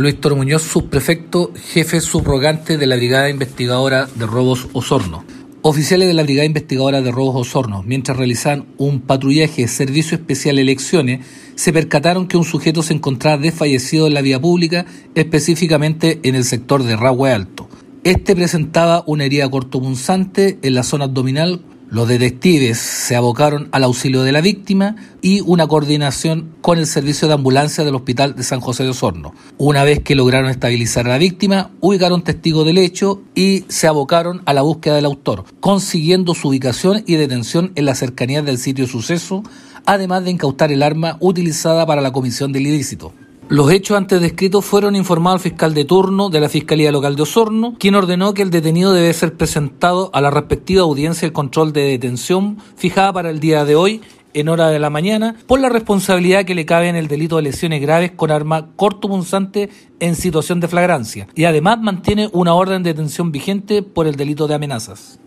Luis Toro Muñoz, subprefecto, jefe subrogante de la Brigada Investigadora de Robos Osorno. Oficiales de la Brigada Investigadora de Robos Osorno, mientras realizaban un patrullaje Servicio Especial Elecciones, se percataron que un sujeto se encontraba desfallecido en la vía pública, específicamente en el sector de Rahue Alto. Este presentaba una herida cortopunzante en la zona abdominal los detectives se abocaron al auxilio de la víctima y una coordinación con el servicio de ambulancia del Hospital de San José de Osorno. Una vez que lograron estabilizar a la víctima, ubicaron testigos del hecho y se abocaron a la búsqueda del autor, consiguiendo su ubicación y detención en la cercanía del sitio de suceso, además de incautar el arma utilizada para la comisión del ilícito. Los hechos antes descritos fueron informados al fiscal de turno de la Fiscalía Local de Osorno, quien ordenó que el detenido debe ser presentado a la respectiva audiencia de control de detención fijada para el día de hoy en hora de la mañana por la responsabilidad que le cabe en el delito de lesiones graves con arma cortopunzante en situación de flagrancia y además mantiene una orden de detención vigente por el delito de amenazas.